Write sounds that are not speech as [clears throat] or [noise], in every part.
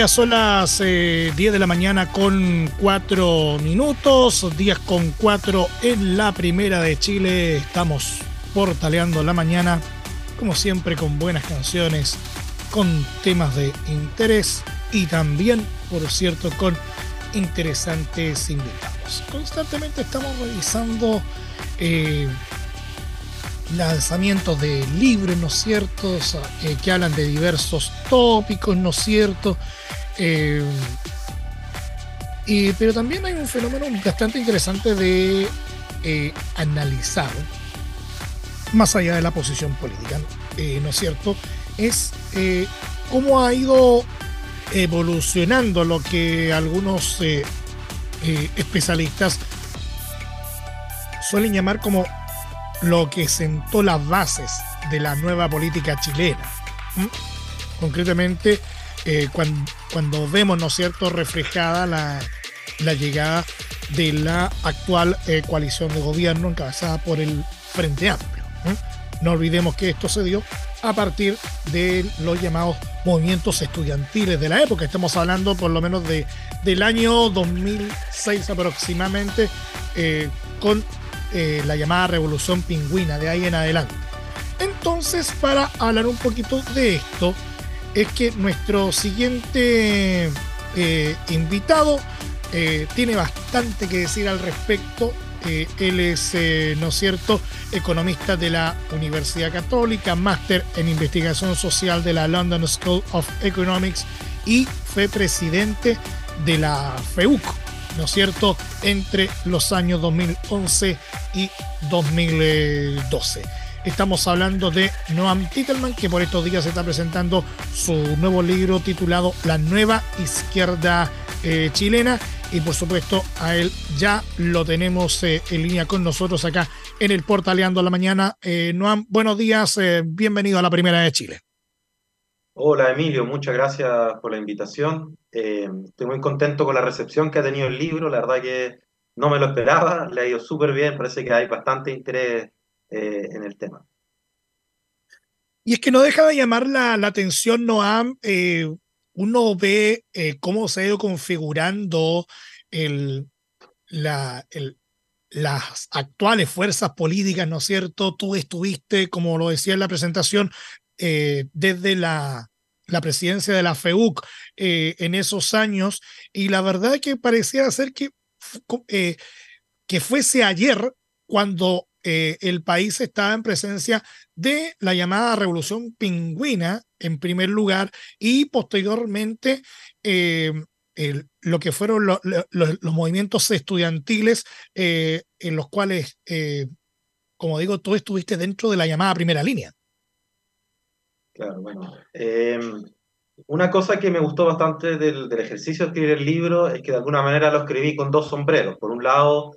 Ya son las 10 eh, de la mañana con 4 minutos, días con 4 en la primera de Chile. Estamos portaleando la mañana, como siempre, con buenas canciones, con temas de interés y también, por cierto, con interesantes invitados. Constantemente estamos revisando eh, lanzamientos de libros, ¿no es cierto?, eh, que hablan de diversos tópicos, ¿no es cierto? Eh, pero también hay un fenómeno bastante interesante de eh, analizar, más allá de la posición política, ¿no es cierto? Es cómo ha ido evolucionando lo que algunos especialistas suelen llamar como lo que sentó las bases de la nueva política chilena. Concretamente, eh, cuando, vemos, ¿no cierto?, reflejada la, llegada de la actual eh, coalición de gobierno encabezada por el Frente Amplio. No olvidemos que esto se dio a partir de los llamados movimientos estudiantiles de la época. Estamos hablando por lo menos de, del año 2006 aproximadamente, eh, con eh, la llamada revolución pingüina de ahí en adelante. Entonces, para hablar un poquito de esto, es que nuestro siguiente eh, invitado eh, tiene bastante que decir al respecto. él es, ¿no es cierto?, economista de la Universidad Católica, máster en investigación social de la London School of Economics y fue presidente de la FEUC, ¿no es cierto?, entre los años 2011 y 2012. Estamos hablando de Noam Titelman, que por estos días está presentando su nuevo libro titulado La nueva izquierda eh, chilena. Y por supuesto, a él ya lo tenemos eh, en línea con nosotros acá en el Portaleando la Mañana. Eh, Noam, buenos días, bienvenido a la Primera de Chile. Hola Emilio, muchas gracias por la invitación. Eh, estoy muy contento con la recepción que ha tenido el libro, la verdad que no me lo esperaba, le ha ido súper bien, parece que hay bastante interés eh, en el tema. Y es que no deja de llamar la, atención, Noam, eh, uno ve cómo se ha ido configurando las actuales fuerzas políticas, ¿no es cierto? Tú estuviste, como lo decía en la presentación, desde la, presidencia de la FEUC eh, en esos años y la verdad que parecía ser que, eh, que fuese ayer cuando eh, el país estaba en presencia de la llamada revolución pingüina en primer lugar y posteriormente lo que fueron los movimientos estudiantiles en los cuales, como digo, tú estuviste dentro de la llamada primera línea. Claro, bueno. Em, una cosa que me gustó bastante del, ejercicio de escribir el libro es que de alguna manera lo escribí con dos sombreros. Por un lado,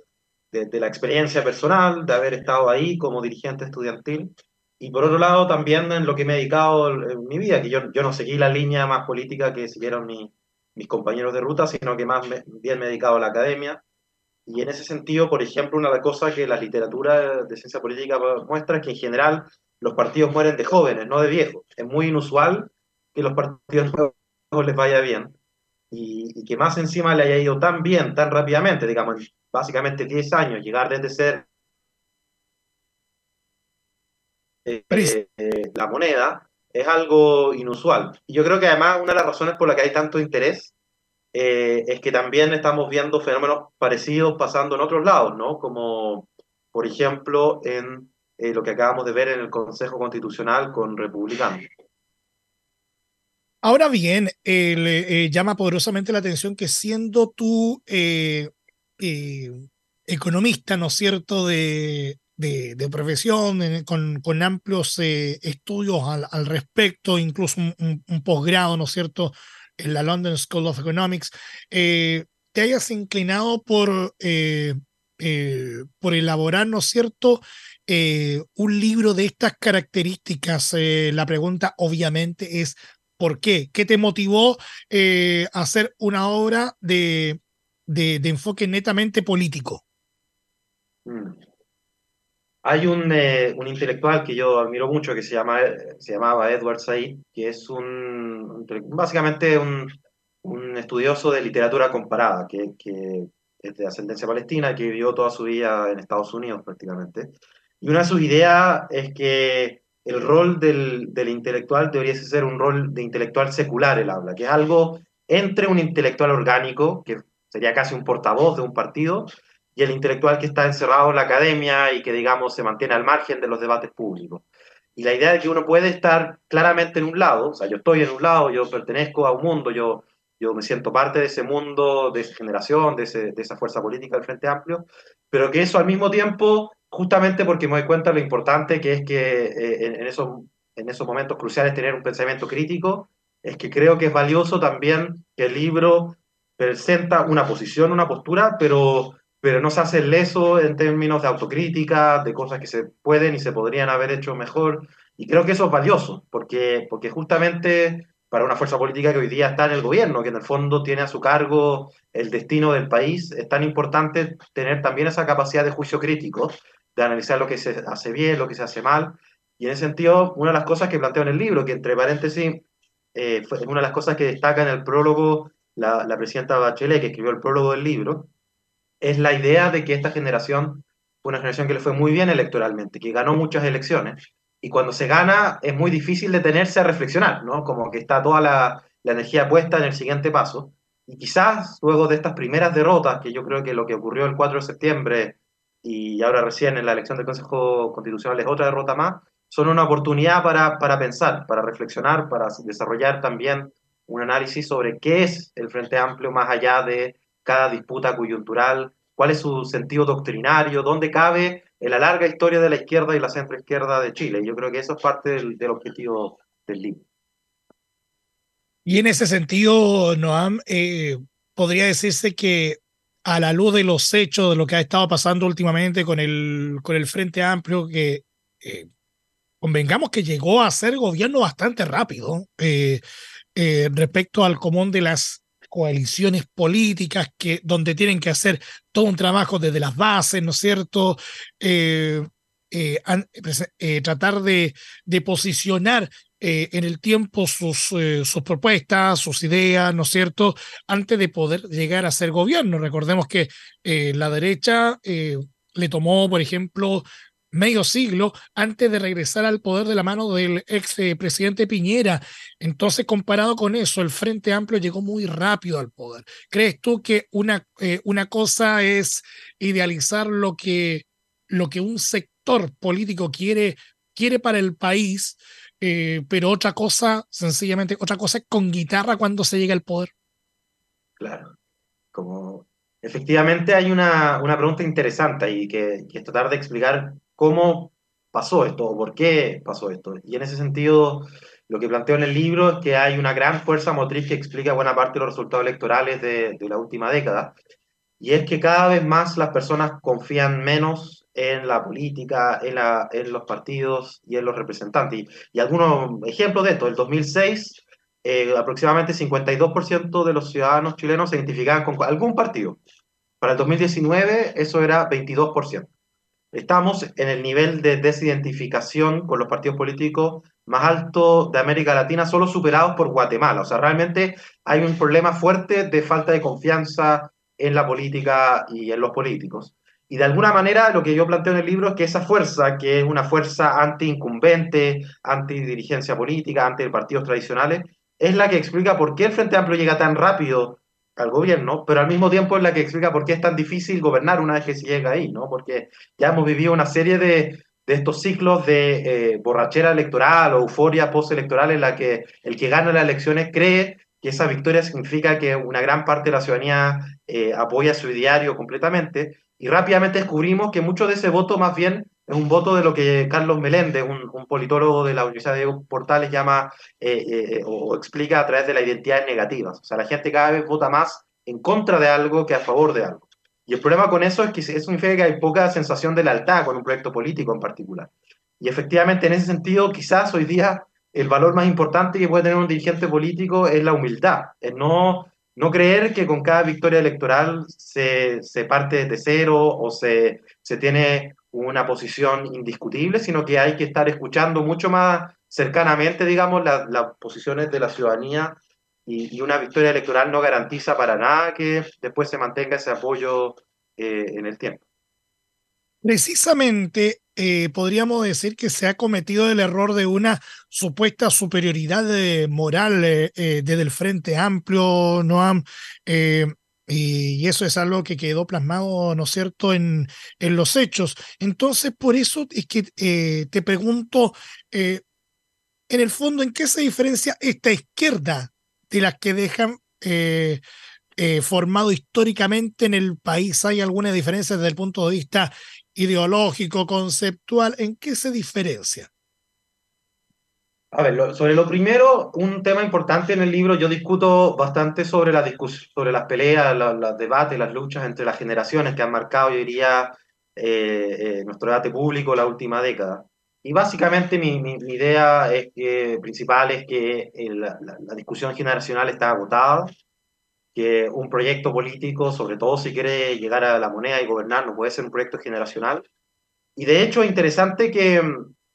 de, la experiencia personal, de haber estado ahí como dirigente estudiantil, y por otro lado también en lo que me he dedicado en mi vida, que yo, yo no seguí la línea más política que siguieron mis compañeros de ruta, sino que más bien me he dedicado a la academia. Y en ese sentido, por ejemplo, una de las cosas que la literatura de ciencia política muestra es que en general los partidos mueren de jóvenes, no de viejos. Es muy inusual que los partidos nuevos les vaya bien y, que más encima le haya ido tan bien, tan rápidamente, digamos, básicamente 10 años, llegar desde ser eh, eh, la moneda, es algo inusual. Y yo creo que además una de las razones por las que hay tanto interés eh, es que también estamos viendo fenómenos parecidos pasando en otros lados, ¿no? Como, por ejemplo, en eh, lo que acabamos de ver en el Consejo Constitucional con republicanos. Ahora bien, eh, llama poderosamente la atención que siendo tú eh, economista, ¿no es cierto?, de, de, profesión, con, con, amplios estudios al, respecto, incluso un, posgrado, ¿no es cierto?, en la London School of Economics, te hayas inclinado por, por elaborar, ¿no es cierto?, eh, un libro de estas características? Eh, la pregunta obviamente es, ¿por qué? ¿Qué te motivó eh, a hacer una obra de, de, enfoque netamente político? Mm. Hay un, un, intelectual que yo admiro mucho que se, llama, se llamaba Edward Said, que es un, básicamente un, un estudioso de literatura comparada, que es de ascendencia palestina, que vivió toda su vida en Estados Unidos prácticamente. Y una de sus ideas es que el rol del, del intelectual debería ser un rol de intelectual secular, él habla, que es algo entre un intelectual orgánico, que sería casi un portavoz de un partido, y el intelectual que está encerrado en la academia y que, digamos, se mantiene al margen de los debates públicos. Y la idea de que uno puede estar claramente en un lado, o sea, yo estoy en un lado, yo pertenezco a un mundo, yo, yo me siento parte de ese mundo, de esa generación, de, ese, de esa fuerza política del Frente Amplio, pero que eso al mismo tiempo, justamente porque me doy cuenta de lo importante que es que eh, en, en, esos, en esos momentos cruciales tener un pensamiento crítico, es que creo que es valioso también que el libro presenta una posición, una postura, pero pero no se hace leso en términos de autocrítica, de cosas que se pueden y se podrían haber hecho mejor. Y creo que eso es valioso, porque, porque justamente para una fuerza política que hoy día está en el gobierno, que en el fondo tiene a su cargo el destino del país, es tan importante tener también esa capacidad de juicio crítico, de analizar lo que se hace bien, lo que se hace mal. Y en ese sentido, una de las cosas que planteo en el libro, que entre paréntesis, eh, fue una de las cosas que destaca en el prólogo la, presidenta Bachelet, que escribió el prólogo del libro, es la idea de que esta generación una generación que le fue muy bien electoralmente, que ganó muchas elecciones, y cuando se gana es muy difícil detenerse a reflexionar, ¿no? Como que está toda la, energía puesta en el siguiente paso, y quizás luego de estas primeras derrotas, que yo creo que lo que ocurrió el 4 de septiembre y ahora recién en la elección del Consejo Constitucional es otra derrota más, son una oportunidad para pensar, para reflexionar, para desarrollar también un análisis sobre qué es el Frente Amplio más allá de cada disputa coyuntural, cuál es su sentido doctrinario, dónde cabe en la larga historia de la izquierda y la centroizquierda de Chile. Yo creo que eso es parte del, del objetivo del libro. Y en ese sentido, Noam, eh, podría decirse que a la luz de los hechos, de lo que ha estado pasando últimamente con el, con el Frente Amplio, que eh, convengamos que llegó a ser gobierno bastante rápido eh, eh, respecto al común de las coaliciones políticas que, donde tienen que hacer todo un trabajo desde las bases, ¿no es cierto? Eh, eh, eh, tratar de, de posicionar en el tiempo sus, sus propuestas, sus ideas, ¿no es cierto?, antes de poder llegar a ser gobierno. Recordemos que la derecha le tomó, por ejemplo, medio siglo antes de regresar al poder de la mano del ex eh, presidente Piñera. Entonces, comparado con eso, el Frente Amplio llegó muy rápido al poder. ¿Crees tú que una, eh, una cosa es idealizar lo que, lo que un sector político quiere, quiere para el país, eh, pero otra cosa, sencillamente, otra cosa es con guitarra cuando se llega al poder? Claro, como efectivamente hay una, una pregunta interesante y que, que es tratar de explicar cómo pasó esto o por qué pasó esto. Y en ese sentido, lo que planteo en el libro es que hay una gran fuerza motriz que explica buena parte de los resultados electorales de, de la última década. Y es que cada vez más las personas confían menos en la política, en, la, en los partidos y en los representantes. Y, y algunos ejemplos de esto. El 2006, eh, aproximadamente 52% de los ciudadanos chilenos se identificaban con algún partido. Para el 2019 eso era 22%. Estamos en el nivel de desidentificación con los partidos políticos más alto de América Latina, solo superados por Guatemala. O sea, realmente hay un problema fuerte de falta de confianza en la política y en los políticos. Y de alguna manera lo que yo planteo en el libro es que esa fuerza, que es una fuerza anti-incumbente, anti-dirigencia política, anti-partidos tradicionales, es la que explica por qué el Frente Amplio llega tan rápido al gobierno, pero al mismo tiempo es la que explica por qué es tan difícil gobernar una vez que se llega ahí, ¿no? Porque ya hemos vivido una serie de, de estos ciclos de eh, borrachera electoral o euforia postelectoral en la que el que gana las elecciones cree que esa victoria significa que una gran parte de la ciudadanía eh, apoya su ideario completamente, y rápidamente descubrimos que mucho de ese voto más bien es un voto de lo que Carlos Meléndez, un, un politólogo de la Universidad de Portales, llama eh, eh, o explica a través de las identidades negativas. O sea, la gente cada vez vota más en contra de algo que a favor de algo. Y el problema con eso es que eso significa que hay poca sensación de lealtad con un proyecto político en particular. Y efectivamente, en ese sentido, quizás hoy día el valor más importante que puede tener un dirigente político es la humildad, es no, no creer que con cada victoria electoral se, se parte de cero o se, se tiene una posición indiscutible, sino que hay que estar escuchando mucho más cercanamente, digamos, las posiciones de la ciudadanía y, una victoria electoral no garantiza para nada que después se mantenga ese apoyo eh, en el tiempo. Precisamente eh, podríamos decir que se ha cometido el error de una supuesta superioridad moral desde el Frente Amplio, Noam, y eso es algo que quedó plasmado, ¿no es cierto?, en, en los hechos. Entonces, por eso es que te pregunto, en el fondo, ¿en qué se diferencia esta izquierda de las que dejan eh, eh, formado históricamente en el país? ¿Hay alguna diferencia desde el punto de vista ideológico, conceptual? ¿En qué se diferencia? A ver, sobre lo primero, un tema importante en el libro, yo discuto bastante sobre, la sobre las peleas, los debates, las luchas entre las generaciones que han marcado, yo diría, eh, nuestro debate público la última década. Y básicamente mi, mi, idea es que, principal es que la, la, discusión generacional está agotada, que un proyecto político, sobre todo si quiere llegar a la moneda y gobernar, no puede ser un proyecto generacional. Y de hecho es interesante que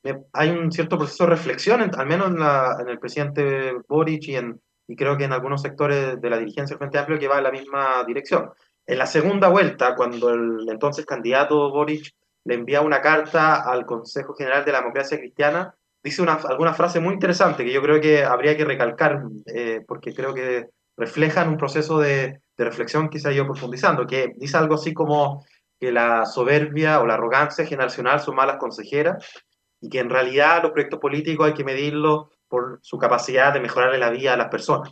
mm, hay un cierto proceso de reflexión, al menos en, la, en el presidente Boric y, en, y creo que en algunos sectores de la dirigencia del Frente Amplio que va en la misma dirección. En la segunda vuelta, cuando el entonces candidato Boric le envía una carta al Consejo General de la Democracia Cristiana, dice una, alguna frase muy interesante que yo creo que habría que recalcar, eh, porque creo que reflejan un proceso de, de, reflexión que se ha ido profundizando, que dice algo así como que la soberbia o la arrogancia generacional son malas consejeras y que en realidad los proyectos políticos hay que medirlos por su capacidad de mejorarle la vida a las personas.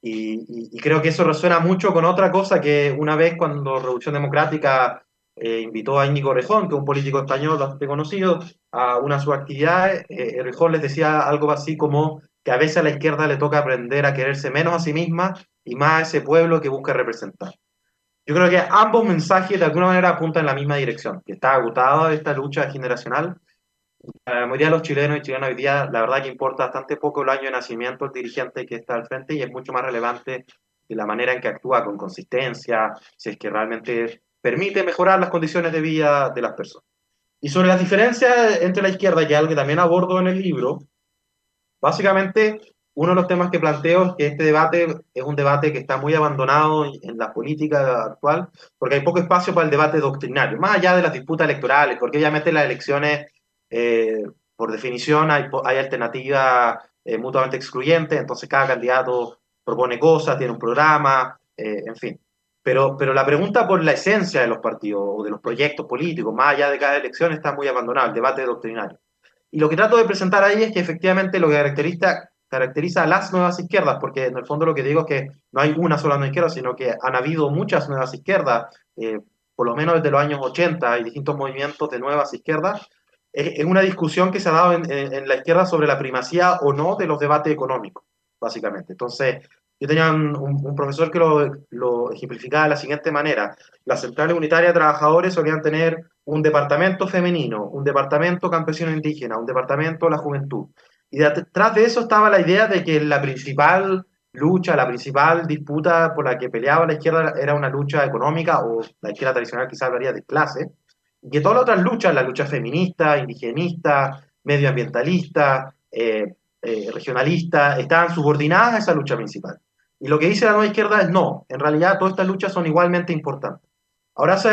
Y, y, y, creo que eso resuena mucho con otra cosa que una vez cuando Revolución Democrática eh, invitó a Íñigo Rejón, que es un político español bastante conocido, a una de sus actividades. Eh, Rejón les decía algo así como que a veces a la izquierda le toca aprender a quererse menos a sí misma y más a ese pueblo que busca representar. Yo creo que ambos mensajes de alguna manera apuntan en la misma dirección, que está agotada esta lucha generacional. La mayoría de los chilenos y chilenas hoy día, la verdad que importa bastante poco el año de nacimiento del dirigente que está al frente y es mucho más relevante de la manera en que actúa con consistencia, si es que realmente permite mejorar las condiciones de vida de las personas. Y sobre las diferencias entre la izquierda, y algo que también abordo en el libro, básicamente uno de los temas que planteo es que este debate es un debate que está muy abandonado en la política actual, porque hay poco espacio para el debate doctrinario, más allá de las disputas electorales, porque obviamente las elecciones, eh, por definición, hay, hay alternativas eh, mutuamente excluyentes, entonces cada candidato propone cosas, tiene un programa, eh, en fin. Pero, pero la pregunta por la esencia de los partidos o de los proyectos políticos, más allá de cada elección, está muy abandonada, el debate doctrinario. Y lo que trato de presentar ahí es que efectivamente lo que caracteriza, caracteriza a las nuevas izquierdas, porque en el fondo lo que digo es que no hay una sola nueva izquierda, sino que han habido muchas nuevas izquierdas, eh, por lo menos desde los años 80 hay distintos movimientos de nuevas izquierdas, es, una discusión que se ha dado en, la izquierda sobre la primacía o no de los debates económicos, básicamente. Entonces, yo tenía un, profesor que lo, lo, ejemplificaba de la siguiente manera. Las centrales unitarias de trabajadores solían tener un departamento femenino, un departamento campesino indígena, un departamento de la juventud. Y detrás de eso estaba la idea de que la principal lucha, la principal disputa por la que peleaba la izquierda era una lucha económica, o la izquierda tradicional quizás hablaría de clase, que todas las otras luchas, la lucha feminista, indigenista, medioambientalista, eh, eh, regionalista, estaban subordinadas a esa lucha principal. Y lo que dice la nueva izquierda es no, en realidad todas estas luchas son igualmente importantes. Ahora se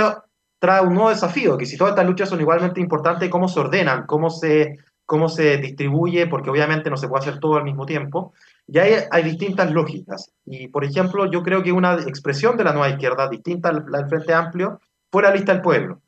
trae un nuevo desafío, que si todas estas luchas son igualmente importantes, ¿cómo se ordenan? ¿Cómo se, cómo se distribuye? Porque obviamente no se puede hacer todo al mismo tiempo. Y hay, hay distintas lógicas. Y, por ejemplo, yo creo que una expresión de la nueva izquierda, distinta al, al Frente Amplio, fue la lista del pueblo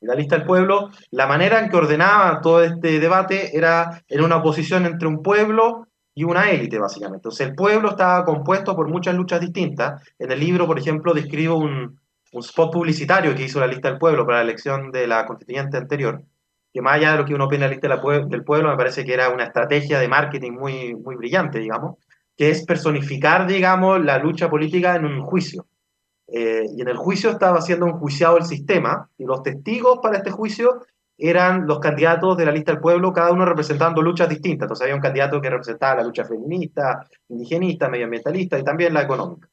la lista del pueblo, la manera en que ordenaba todo este debate era en una oposición entre un pueblo y una élite, básicamente. Entonces, el pueblo estaba compuesto por muchas luchas distintas. En el libro, por ejemplo, describo un, un spot publicitario que hizo la lista del pueblo para la elección de la constituyente anterior, que más allá de lo que uno opina de la lista del pueblo, me parece que era una estrategia de marketing muy, muy brillante, digamos, que es personificar, digamos, la lucha política en un juicio. Eh, y en el juicio estaba siendo enjuiciado el sistema y los testigos para este juicio eran los candidatos de la lista del pueblo, cada uno representando luchas distintas. Entonces había un candidato que representaba la lucha feminista, indigenista, medioambientalista y también la económica.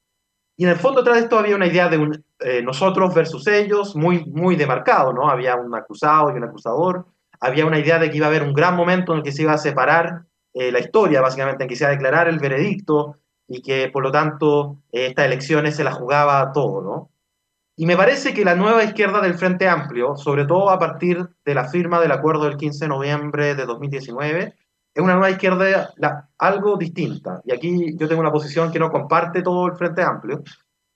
Y en el fondo tras esto había una idea de un, eh, nosotros versus ellos muy, muy demarcado, ¿no? Había un acusado y un acusador, había una idea de que iba a haber un gran momento en el que se iba a separar eh, la historia, básicamente, en que se iba a declarar el veredicto, y que por lo tanto estas elecciones se las jugaba todo, ¿no? Y me parece que la nueva izquierda del Frente Amplio, sobre todo a partir de la firma del acuerdo del 15 de noviembre de 2019, es una nueva izquierda algo distinta. Y aquí yo tengo una posición que no comparte todo el Frente Amplio.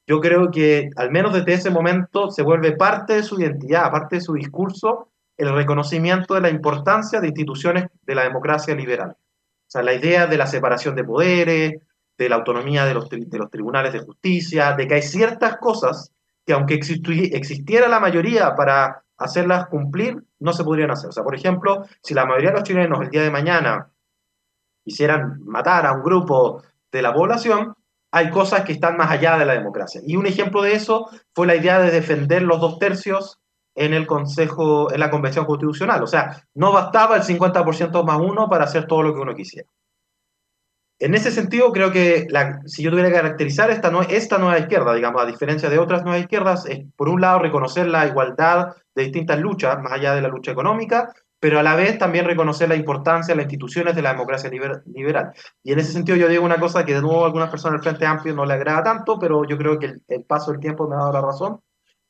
Yo creo que al menos desde ese momento se vuelve parte de su identidad, parte de su discurso, el reconocimiento de la importancia de instituciones de la democracia liberal. O sea, la idea de la separación de poderes, de la autonomía de los, de los tribunales de justicia, de que hay ciertas cosas que aunque existiera la mayoría para hacerlas cumplir, no se podrían hacer. O sea, por ejemplo, si la mayoría de los chilenos el día de mañana quisieran matar a un grupo de la población, hay cosas que están más allá de la democracia. Y un ejemplo de eso fue la idea de defender los dos tercios en el Consejo, en la Convención Constitucional. O sea, no bastaba el 50% más uno para hacer todo lo que uno quisiera. En ese sentido, creo que si yo tuviera que caracterizar esta, esta nueva izquierda, digamos, a diferencia de otras nuevas izquierdas, es por un lado reconocer la igualdad de distintas luchas, más allá de la lucha económica, pero a la vez también reconocer la importancia de las instituciones de la democracia liberal. Y en ese sentido yo digo una cosa que de nuevo a algunas personas del Frente Amplio no le agrada tanto, pero yo creo que el, paso del tiempo me ha dado la razón,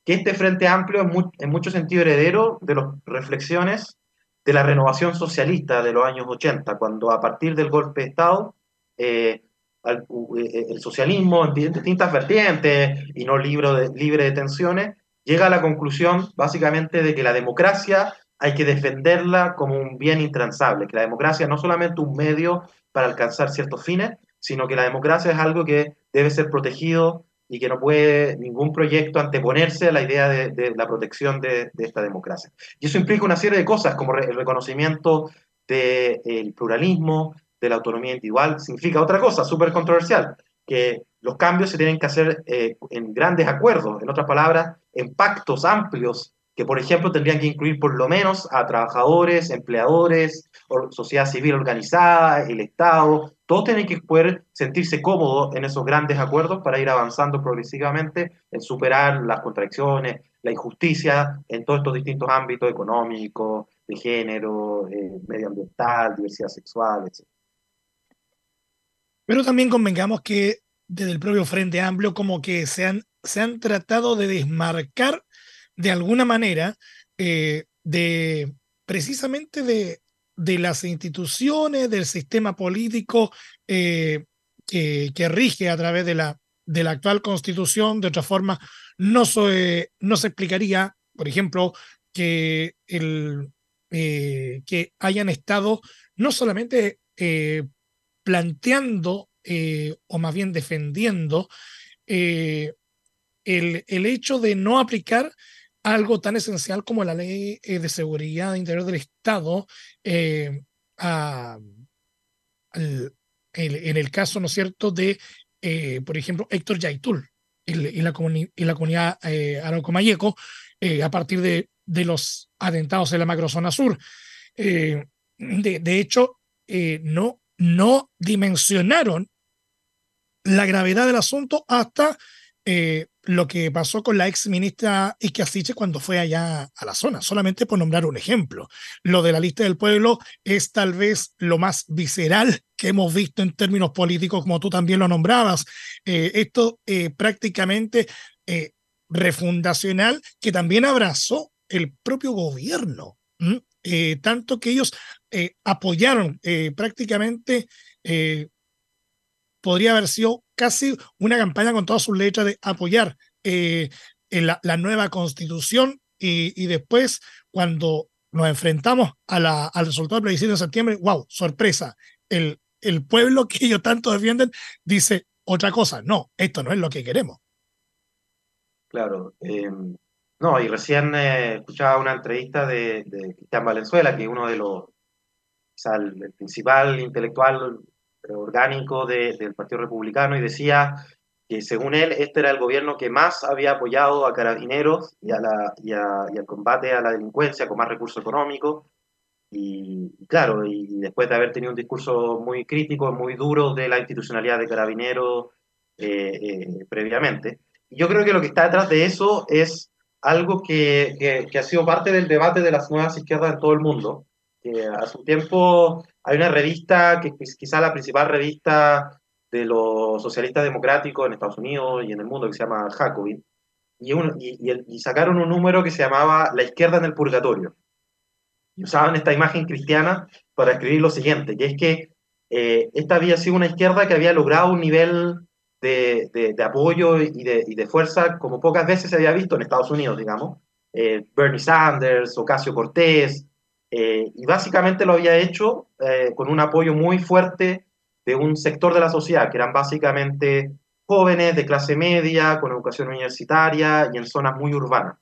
que este Frente Amplio es en mucho sentido heredero de las reflexiones de la renovación socialista de los años 80, cuando a partir del golpe de Estado eh, eh, el socialismo en distintas vertientes y no libre de, libre de tensiones, llega a la conclusión básicamente de que la democracia hay que defenderla como un bien intransable, que la democracia no es solamente un medio para alcanzar ciertos fines, sino que la democracia es algo que debe ser protegido y que no puede ningún proyecto anteponerse a la idea de, la protección de, esta democracia. Y eso implica una serie de cosas como el reconocimiento del pluralismo, de la autonomía individual significa otra cosa súper controversial, que los cambios se tienen que hacer eh, en grandes acuerdos, en otras palabras, en pactos amplios que, por ejemplo, tendrían que incluir por lo menos a trabajadores, empleadores, sociedad civil organizada, el Estado, todos tienen que poder sentirse cómodos en esos grandes acuerdos para ir avanzando progresivamente en superar las contradicciones, la injusticia en todos estos distintos ámbitos económicos, de género, eh, medioambiental, diversidad sexual, etc. Pero también convengamos que desde el propio Frente Amplio como que se han, se han tratado de desmarcar de alguna manera eh, de precisamente de, de, las instituciones, del sistema político eh, que, que, rige a través de la, de la actual constitución. De otra forma, no, no se explicaría, por ejemplo, que, el, eh, que hayan estado no solamente planteando eh, o más bien defendiendo eh, el, el, hecho de no aplicar algo tan esencial como la ley eh, de seguridad interior del Estado a, en el caso, ¿no es cierto?, de, por ejemplo, Héctor Yaitul en, la, en la comunidad arauco-mayeco a partir de, de, los atentados en la macrozona sur. de, de, hecho, no, no dimensionaron la gravedad del asunto hasta eh, lo que pasó con la ex ministra Iquiasiche cuando fue allá a la zona, solamente por nombrar un ejemplo. Lo de la lista del pueblo es tal vez lo más visceral que hemos visto en términos políticos, como tú también lo nombrabas. Eh, esto eh, prácticamente refundacional que también abrazó el propio gobierno. Tanto que ellos eh, apoyaron eh, prácticamente, eh, podría haber sido casi una campaña con todas sus letras de apoyar la, nueva constitución y, después cuando nos enfrentamos a la, al resultado del plebiscito de septiembre, wow, sorpresa, el, el pueblo que ellos tanto defienden dice otra cosa, no, esto no es lo que queremos. Claro, no, y recién escuchaba una entrevista de, de Cristian Valenzuela, que es uno de los el, principal intelectual orgánico del Partido Republicano, y decía que según él este era el gobierno que más había apoyado a carabineros y, a la, y, al combate a la delincuencia con más recursos económicos. Y, claro, y después de haber tenido un discurso muy crítico, muy duro de la institucionalidad de carabineros eh, eh, previamente. yo creo que lo que está detrás de eso es algo que, que, ha sido parte del debate de las nuevas izquierdas en todo el mundo, a su tiempo hay una revista, que es quizá la principal revista de los socialistas democráticos en Estados Unidos y en el mundo que se llama Jacobin, y, y, sacaron un número que se llamaba La izquierda en el purgatorio. Y usaban esta imagen cristiana para escribir lo siguiente, que es que eh, esta había sido una izquierda que había logrado un nivel de, apoyo y de, fuerza como pocas veces se había visto en Estados Unidos, digamos. Eh, Bernie Sanders, Ocasio Cortés, eh, y básicamente lo había hecho con un apoyo muy fuerte de un sector de la sociedad, que eran básicamente jóvenes de clase media, con educación universitaria y en zonas muy urbanas.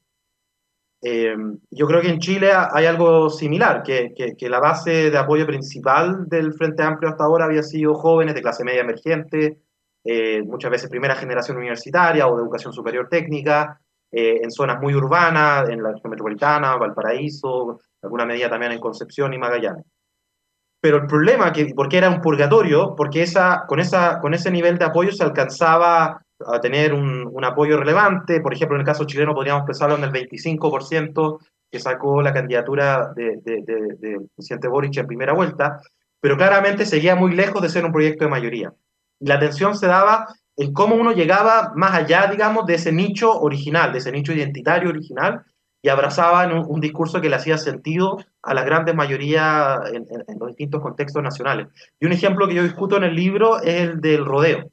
Eh, yo creo que en Chile hay algo similar, que, la base de apoyo principal del Frente Amplio hasta ahora había sido jóvenes de clase media emergente, eh, muchas veces primera generación universitaria o de educación superior técnica, eh, en zonas muy urbanas, en la región metropolitana, Valparaíso, alguna medida también en Concepción y Magallanes. Pero el problema, que, porque era un purgatorio, porque esa, con, esa, con ese nivel de apoyo se alcanzaba a tener un, un apoyo relevante. Por ejemplo, en el caso chileno podríamos pensarlo en el 25% que sacó la candidatura del de, de, presidente Boric en primera vuelta, pero claramente seguía muy lejos de ser un proyecto de mayoría. La atención se daba en cómo uno llegaba más allá, digamos, de ese nicho original, de ese nicho identitario original, y abrazaban un, un, discurso que le hacía sentido a la grande mayoría en, en, los distintos contextos nacionales. Y un ejemplo que yo discuto en el libro es el del rodeo,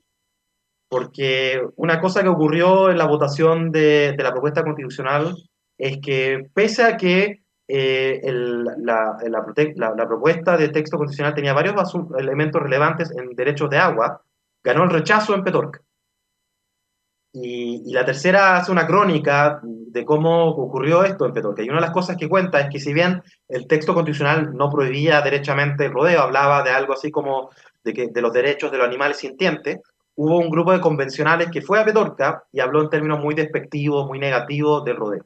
porque una cosa que ocurrió en la votación de, la propuesta constitucional es que pese a que eh, la, propuesta de texto constitucional tenía varios elementos relevantes en derechos de agua, ganó el rechazo en Petorca. Y, la tercera hace una crónica de cómo ocurrió esto en Petorca. Y una de las cosas que cuenta es que si bien el texto constitucional no prohibía derechamente el rodeo, hablaba de algo así como de, que, de los derechos de los animales sintientes, hubo un grupo de convencionales que fue a Petorca y habló en términos muy despectivos, muy negativos del rodeo.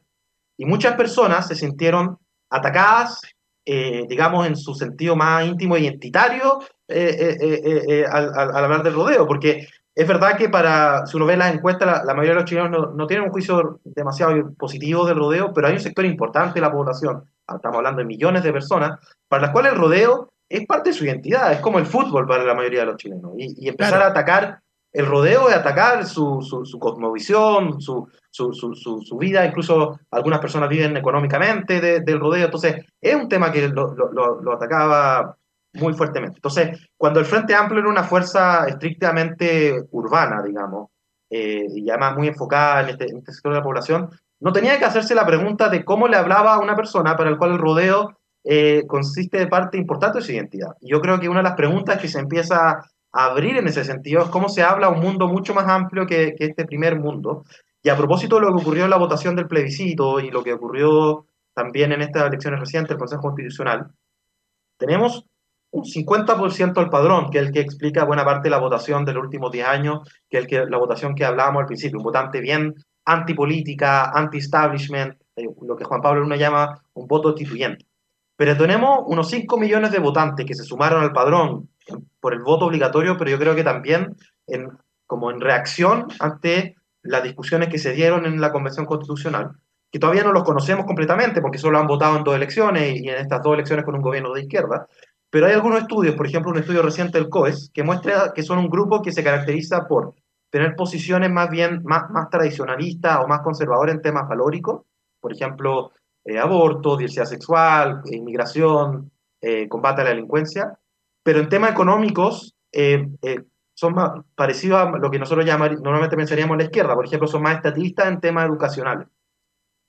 Y muchas personas se sintieron atacadas, eh, digamos, en su sentido más íntimo e identitario eh, eh, al, al, hablar del rodeo, porque es verdad que para, si uno ve las encuestas, la, la mayoría de los chilenos no, no, tienen un juicio demasiado positivo del rodeo, pero hay un sector importante de la población, estamos hablando de millones de personas, para las cuales el rodeo es parte de su identidad, es como el fútbol para la mayoría de los chilenos. Y, y empezar claro. a atacar el rodeo es atacar su, su, su cosmovisión, su, su, vida, incluso algunas personas viven económicamente de, del rodeo, entonces es un tema que lo, lo, lo atacaba muy fuertemente. Entonces, cuando el Frente Amplio era una fuerza estrictamente urbana, digamos, eh, y además muy enfocada en este, en este, sector de la población, no tenía que hacerse la pregunta de cómo le hablaba a una persona para el cual el rodeo eh, consiste de parte importante de su identidad. Yo creo que una de las preguntas que se empieza a abrir en ese sentido es cómo se habla a un mundo mucho más amplio que, que este primer mundo. Y a propósito de lo que ocurrió en la votación del plebiscito y lo que ocurrió también en estas elecciones recientes del Consejo Constitucional, tenemos un 50% al padrón, que es el que explica buena parte de la votación de los últimos 10 años, que es la votación que hablábamos al principio, un votante bien antipolítica, anti-establishment, eh, lo que Juan Pablo Luna llama un voto constituyente. Pero tenemos unos 5 millones de votantes que se sumaron al padrón por el voto obligatorio, pero yo creo que también como en reacción ante las discusiones que se dieron en la Convención Constitucional, que todavía no los conocemos completamente porque solo han votado en dos elecciones y en estas dos elecciones con un gobierno de izquierda, pero hay algunos estudios, por ejemplo, un estudio reciente del COES, que muestra que son un grupo que se caracteriza por tener posiciones más bien más, tradicionalistas o más conservadoras en temas valóricos, por ejemplo, eh, aborto, diversidad sexual, inmigración, eh, combate a la delincuencia, pero en temas económicos eh, eh, son más parecidos a lo que nosotros llamar, normalmente pensaríamos la izquierda, por ejemplo, son más estatistas en temas educacionales.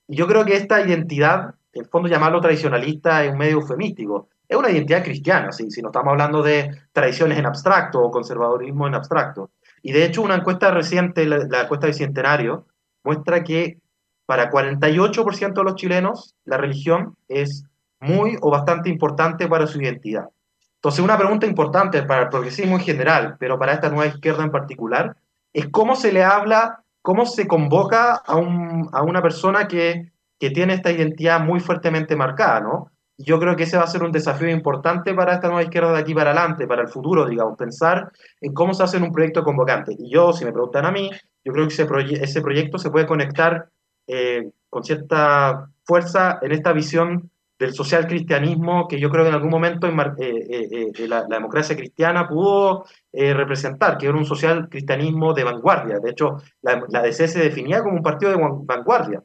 Y yo creo que esta identidad, en el fondo llamarlo tradicionalista es un medio eufemístico, es una identidad cristiana, ¿sí? si no estamos hablando de tradiciones en abstracto o conservadorismo en abstracto. Y de hecho, una encuesta reciente, la, la encuesta Bicentenario, muestra que para 48% de los chilenos la religión es muy o bastante importante para su identidad. Entonces, una pregunta importante para el progresismo en general, pero para esta nueva izquierda en particular, es cómo se le habla, cómo se convoca a, un, a una persona que, que tiene esta identidad muy fuertemente marcada, ¿no? Yo creo que ese va a ser un desafío importante para esta nueva izquierda de aquí para adelante, para el futuro, digamos, pensar en cómo se hace un proyecto convocante. Y yo, si me preguntan a mí, yo creo que ese, proye ese proyecto se puede conectar eh, con cierta fuerza en esta visión del social cristianismo que yo creo que en algún momento la, democracia cristiana pudo representar, que era un social cristianismo de vanguardia. De hecho, la, la DC se definía como un partido de vanguardia.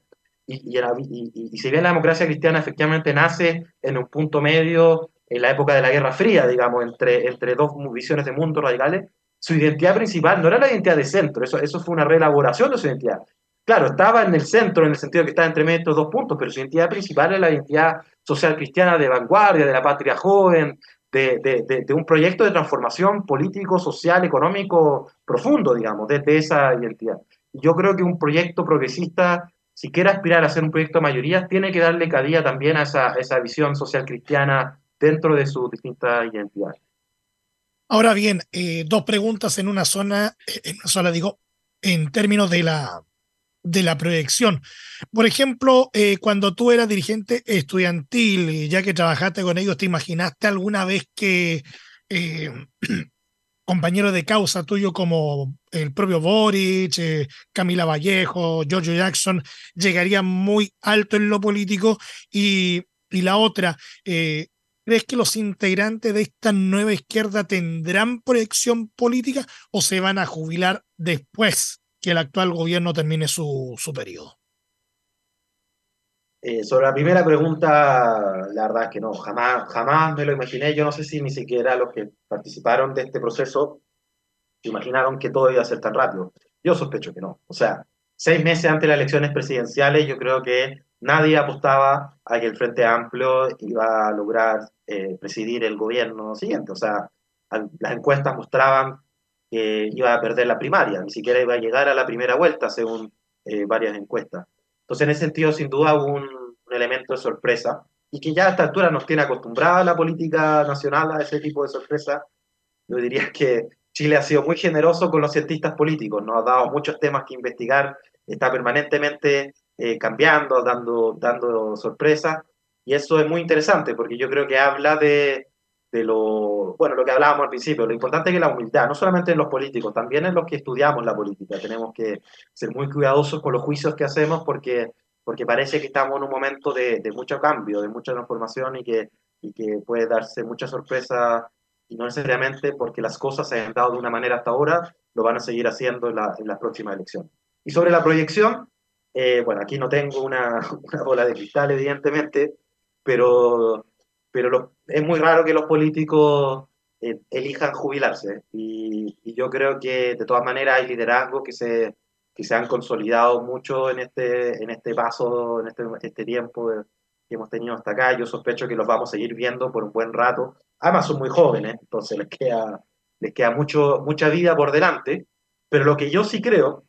Y, y, si bien la democracia cristiana efectivamente nace en un punto medio en la época de la Guerra Fría, digamos, entre, entre dos visiones de mundo radicales, su identidad principal no era la identidad de centro, eso, eso fue una reelaboración de su identidad. Claro, estaba en el centro en el sentido que estaba entre medio de estos dos puntos, pero su identidad principal era la identidad social cristiana de vanguardia, de la patria joven, de, de, de, un proyecto de transformación político, social, económico profundo, digamos, desde esa identidad. Yo creo que un proyecto progresista si quiere aspirar a ser un proyecto de mayoría, tiene que darle cabida también a esa, esa visión social cristiana dentro de sus distintas identidades. Ahora bien, eh, dos preguntas en una zona, eh, en una sola digo, en términos de la, de la proyección. Por ejemplo, eh, cuando tú eras dirigente estudiantil, ya que trabajaste con ellos, ¿te imaginaste alguna vez que [clears throat] compañero de causa tuyo como el propio Boric, eh, Camila Vallejo, Giorgio Jackson, llegaría muy alto en lo político. Y, y la otra, eh, ¿crees que los integrantes de esta nueva izquierda tendrán proyección política o se van a jubilar después que el actual gobierno termine su, su periodo? Eh, sobre la primera pregunta, la verdad es que no, jamás, jamás me lo imaginé. Yo no sé si ni siquiera los que participaron de este proceso se imaginaron que todo iba a ser tan rápido. Yo sospecho que no. O sea, seis meses antes de las elecciones presidenciales, yo creo que nadie apostaba a que el Frente Amplio iba a lograr eh, presidir el gobierno siguiente. O sea, las encuestas mostraban que iba a perder la primaria, ni siquiera iba a llegar a la primera vuelta, según eh, varias encuestas. Entonces, en ese sentido, sin duda, hubo un, elemento de sorpresa y que ya a esta altura nos tiene acostumbrada la política nacional a ese tipo de sorpresa. Yo diría que Chile ha sido muy generoso con los cientistas políticos, nos ha dado muchos temas que investigar, está permanentemente eh, cambiando, dando, dando sorpresas, y eso es muy interesante porque yo creo que habla de, de lo, bueno, lo que hablábamos al principio, lo importante es que la humildad, no solamente en los políticos, también en los que estudiamos la política, tenemos que ser muy cuidadosos con los juicios que hacemos porque, porque parece que estamos en un momento de, de mucho cambio, de mucha transformación y que, y que puede darse mucha sorpresa y no necesariamente porque las cosas se hayan dado de una manera hasta ahora, lo van a seguir haciendo en, la, en las próximas elecciones. Y sobre la proyección, eh, bueno, aquí no tengo una, [laughs] una bola de cristal, evidentemente, pero pero es muy raro que los políticos eh, elijan jubilarse. Y, yo creo que de todas maneras hay liderazgos que se, que se han consolidado mucho en este, en este paso, en este, este tiempo que hemos tenido hasta acá. Yo sospecho que los vamos a seguir viendo por un buen rato. Además son muy jóvenes, entonces les queda, les queda mucho, mucha vida por delante. Pero lo que yo sí creo,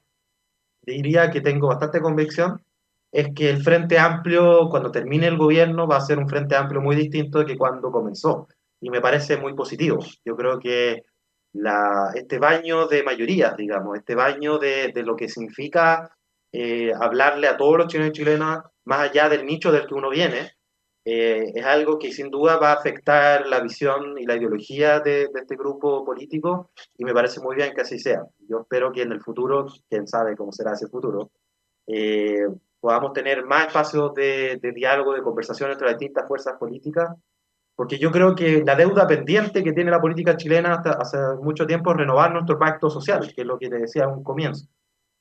diría que tengo bastante convicción, es que el Frente Amplio, cuando termine el gobierno, va a ser un Frente Amplio muy distinto de que cuando comenzó. Y me parece muy positivo. Yo creo que este baño de mayorías, digamos, este baño de, de lo que significa eh, hablarle a todos los chilenos y chilenas, más allá del nicho del que uno viene, eh, es algo que sin duda va a afectar la visión y la ideología de, de, este grupo político y me parece muy bien que así sea. Yo espero que en el futuro, quién sabe cómo será ese futuro, eh, podamos tener más espacios de, de, diálogo, de conversación entre las distintas fuerzas políticas, porque yo creo que la deuda pendiente que tiene la política chilena hasta hace mucho tiempo es renovar nuestro pacto social, que es lo que te decía en un comienzo,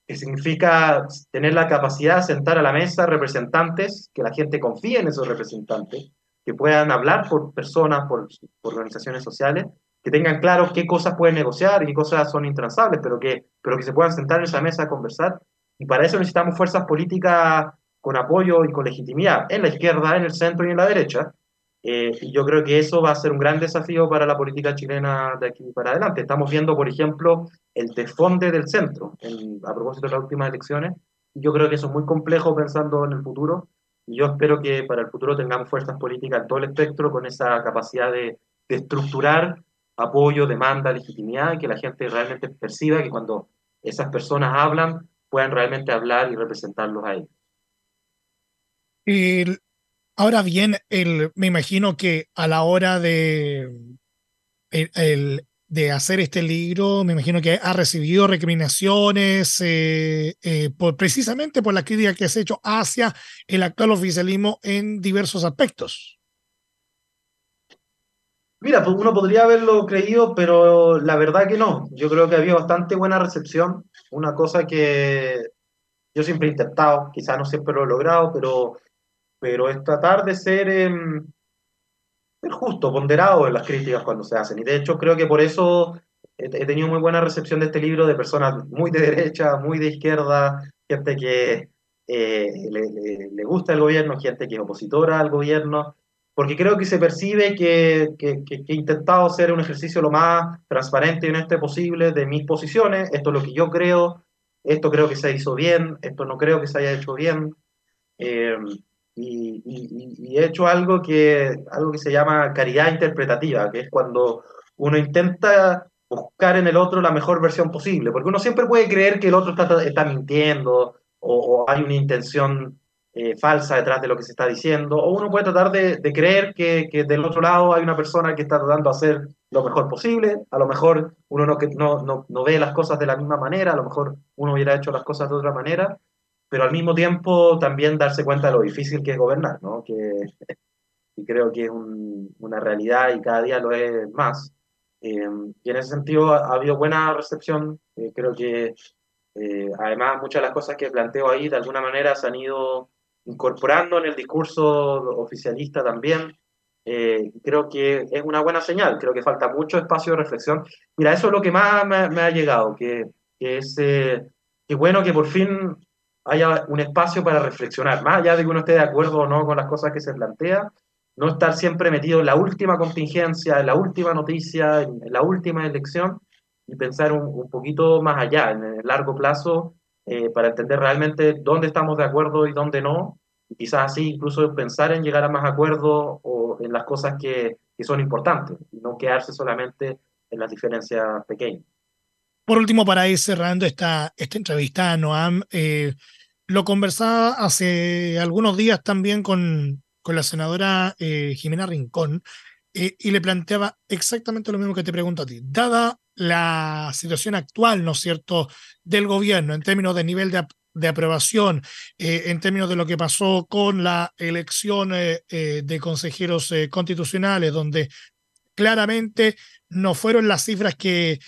que significa tener la capacidad de sentar a la mesa representantes, que la gente confíe en esos representantes, que puedan hablar por personas, por, por organizaciones sociales, que tengan claro qué cosas pueden negociar y qué cosas son intransables, pero que, pero que se puedan sentar en esa mesa a conversar y para eso necesitamos fuerzas políticas con apoyo y con legitimidad en la izquierda, en el centro y en la derecha. Eh, y yo creo que eso va a ser un gran desafío para la política chilena de aquí para adelante. Estamos viendo, por ejemplo, el desfonde del centro en, a propósito de las últimas elecciones. Y yo creo que eso es muy complejo pensando en el futuro. Y yo espero que para el futuro tengamos fuerzas políticas en todo el espectro con esa capacidad de, de estructurar apoyo, demanda, legitimidad, que la gente realmente perciba que cuando esas personas hablan, puedan realmente hablar y representarlos a ellos. ahora bien, el, me imagino que a la hora de el, de hacer este libro, me imagino que ha recibido recriminaciones eh, eh, por, precisamente por la crítica que se ha hecho hacia el actual oficialismo en diversos aspectos. Mira, pues uno podría haberlo creído, pero la verdad que no. Yo creo que había bastante buena recepción. Una cosa que yo siempre he intentado, quizás no siempre lo he logrado, pero, pero es tratar de ser... Em, justo, ponderado en las críticas cuando se hacen. Y de hecho creo que por eso he, tenido muy buena recepción de este libro de personas muy de derecha, muy de izquierda, gente que eh, le, gusta el gobierno, gente que es opositora al gobierno, porque creo que se percibe que, que, que, he intentado hacer un ejercicio lo más transparente y honesto posible de mis posiciones, esto es lo que yo creo, esto creo que se hizo bien, esto no creo que se haya hecho bien. Eh, y, he hecho algo que, algo que se llama caridad interpretativa, que es cuando uno intenta buscar en el otro la mejor versión posible, porque uno siempre puede creer que el otro está, está mintiendo o, hay una intención eh, falsa detrás de lo que se está diciendo, o uno puede tratar de, de creer que, que, del otro lado hay una persona que está tratando de hacer lo mejor posible, a lo mejor uno no, no, no, no ve las cosas de la misma manera, a lo mejor uno hubiera hecho las cosas de otra manera, pero al mismo tiempo también darse cuenta de lo difícil que es gobernar, ¿no? Que, [laughs] y creo que es una realidad y cada día lo es más. Eh, y en ese sentido ha, habido buena recepción. Eh, creo que eh, además muchas de las cosas que planteo ahí de alguna manera se han ido incorporando en el discurso oficialista también. creo que es una buena señal, creo que falta mucho espacio de reflexión. Mira, eso es lo que más me, ha llegado, que, es que bueno que por fin haya un espacio para reflexionar, más allá de que uno esté de acuerdo o no con las cosas que se plantea, no estar siempre metido en la última contingencia, en la última noticia, en, la última elección, y pensar un, poquito más allá, en el largo plazo, eh, para entender realmente dónde estamos de acuerdo y dónde no, y quizás así incluso pensar en llegar a más acuerdos o en las cosas que, que son importantes, y no quedarse solamente en las diferencias pequeñas. Por último, para ir cerrando esta, esta entrevista, Noam, eh, lo conversaba hace algunos días también con, con la senadora eh, Jimena Rincón eh, y le planteaba exactamente lo mismo que te pregunto a ti. Dada la situación actual, ¿no es cierto?, del gobierno en términos de nivel de, de aprobación, en términos de lo que pasó con la elección de consejeros constitucionales, donde claramente no fueron las cifras que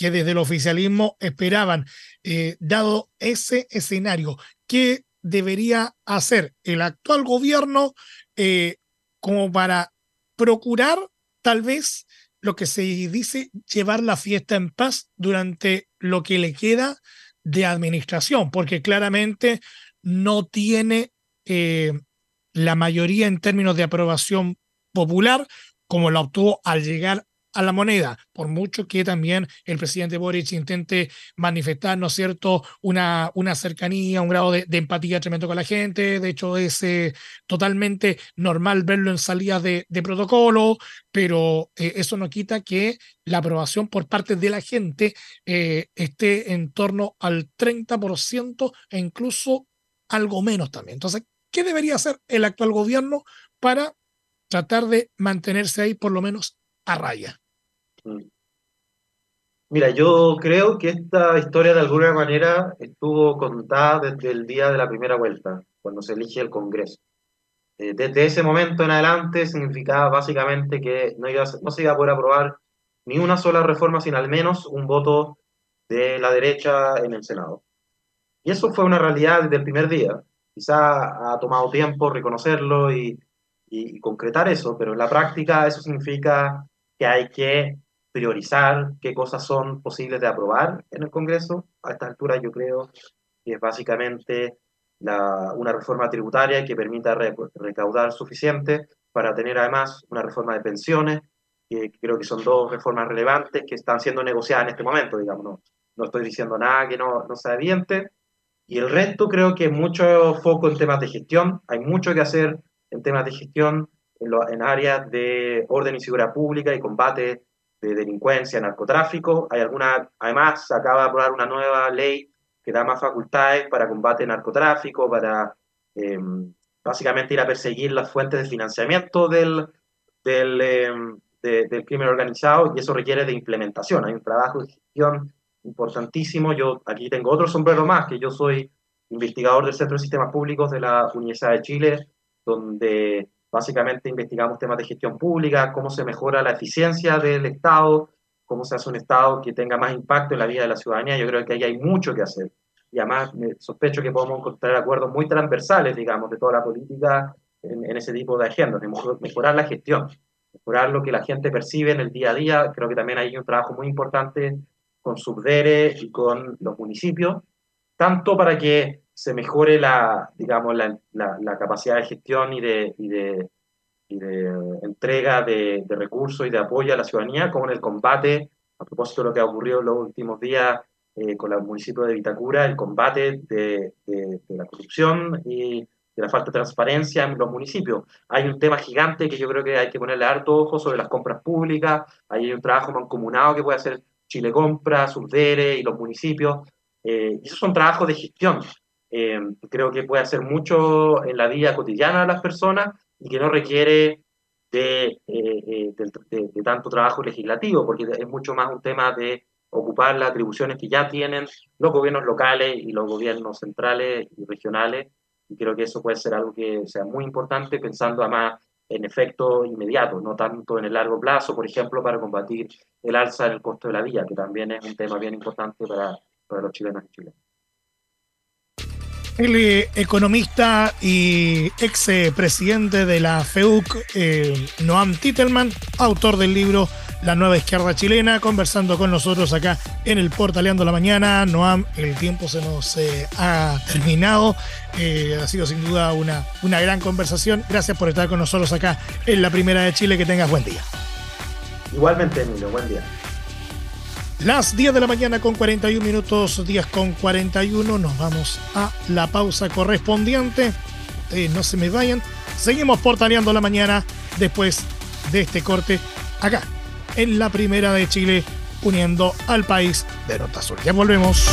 que desde el oficialismo esperaban. Eh, dado ese escenario, ¿qué debería hacer el actual gobierno eh, como para procurar tal vez lo que se dice llevar la fiesta en paz durante lo que le queda de administración? Porque claramente no tiene eh, la mayoría en términos de aprobación popular como la obtuvo al llegar a la moneda, por mucho que también el presidente Boric intente manifestar, ¿no es cierto?, una, una cercanía, un grado de, empatía tremendo con la gente. De hecho, es eh, totalmente normal verlo en salidas de, protocolo, pero eh, eso no quita que la aprobación por parte de la gente eh, esté en torno al 30% e incluso algo menos también. Entonces, ¿qué debería hacer el actual gobierno para tratar de mantenerse ahí por lo menos a raya? Mm. Mira, yo creo que esta historia de alguna manera estuvo contada desde el día de la primera vuelta, cuando se elige el Congreso. Eh, desde ese momento en adelante significaba básicamente que no, se iba a poder aprobar ni una sola reforma sin al menos un voto de la derecha en el Senado. Y eso fue una realidad desde el primer día. Quizá ha tomado tiempo reconocerlo y concretar eso, pero en la práctica eso significa que hay que priorizar qué cosas son posibles de aprobar en el Congreso. A esta altura yo creo que es básicamente la, una reforma tributaria que permita recaudar suficiente para tener además una reforma de pensiones, que creo que son dos reformas relevantes que están siendo negociadas en este momento, digamos, no, no estoy diciendo nada que no, no sea evidente. Y el resto creo que mucho foco en temas de gestión, hay mucho que hacer en temas de gestión en, en áreas de orden y seguridad pública y combate de delincuencia, narcotráfico. Hay alguna, además, se acaba de aprobar una nueva ley que da más facultades para combate narcotráfico, para em, básicamente ir a perseguir las fuentes de financiamiento del, del, em, del crimen organizado y eso requiere de implementación. Hay un trabajo de gestión importantísimo. Yo aquí tengo otro sombrero más, que yo soy investigador del Centro de Sistemas Públicos de la Universidad de Chile, donde básicamente investigamos temas de gestión pública, cómo se mejora la eficiencia del Estado, cómo se hace un Estado que tenga más impacto en la vida de la ciudadanía. Yo creo que ahí hay mucho que hacer. Y además sospecho que podemos encontrar acuerdos muy transversales, digamos, de toda la política en, ese tipo de agendas, de mejorar la gestión, mejorar lo que la gente percibe en el día a día. Creo que también hay un trabajo muy importante con Subdere y con los municipios, tanto para que se mejore la, digamos, la, la, capacidad de gestión y de, y de, y de entrega de, recursos y de apoyo a la ciudadanía, como en el combate, a propósito de lo que ha ocurrido en los últimos días eh, con el municipio de Vitacura, el combate de, la corrupción y de la falta de transparencia en los municipios. Hay un tema gigante que yo creo que hay que ponerle harto ojo sobre las compras públicas, hay un trabajo mancomunado que puede hacer Chile Compra, Subdere y los municipios. Eh, esos son trabajos de gestión. Eh, creo que puede hacer mucho en la vida cotidiana de las personas y que no requiere de, eh, de, tanto trabajo legislativo, porque es mucho más un tema de ocupar las atribuciones que ya tienen los gobiernos locales y los gobiernos centrales y regionales. Y creo que eso puede ser algo que sea muy importante pensando además en efecto inmediato, no tanto en el largo plazo, por ejemplo, para combatir el alza del costo de la vida, que también es un tema bien importante para, para los chilenos y chilenas. El eh, economista y ex eh, presidente de la FEUC, eh, Noam Titelman, autor del libro La nueva izquierda chilena, conversando con nosotros acá en el Portaleando la Mañana. Noam, el tiempo se nos ha terminado. ha sido sin duda una, una gran conversación. Gracias por estar con nosotros acá en la Primera de Chile. Que tengas buen día. Igualmente, Emilio, buen día. Las 10 de la mañana con 41 minutos, 10 con 41. Nos vamos a la pausa correspondiente. Eh, no se me vayan. Seguimos portaleando la mañana después de este corte acá, en la primera de Chile, uniendo al país de Nota Sur. Ya volvemos.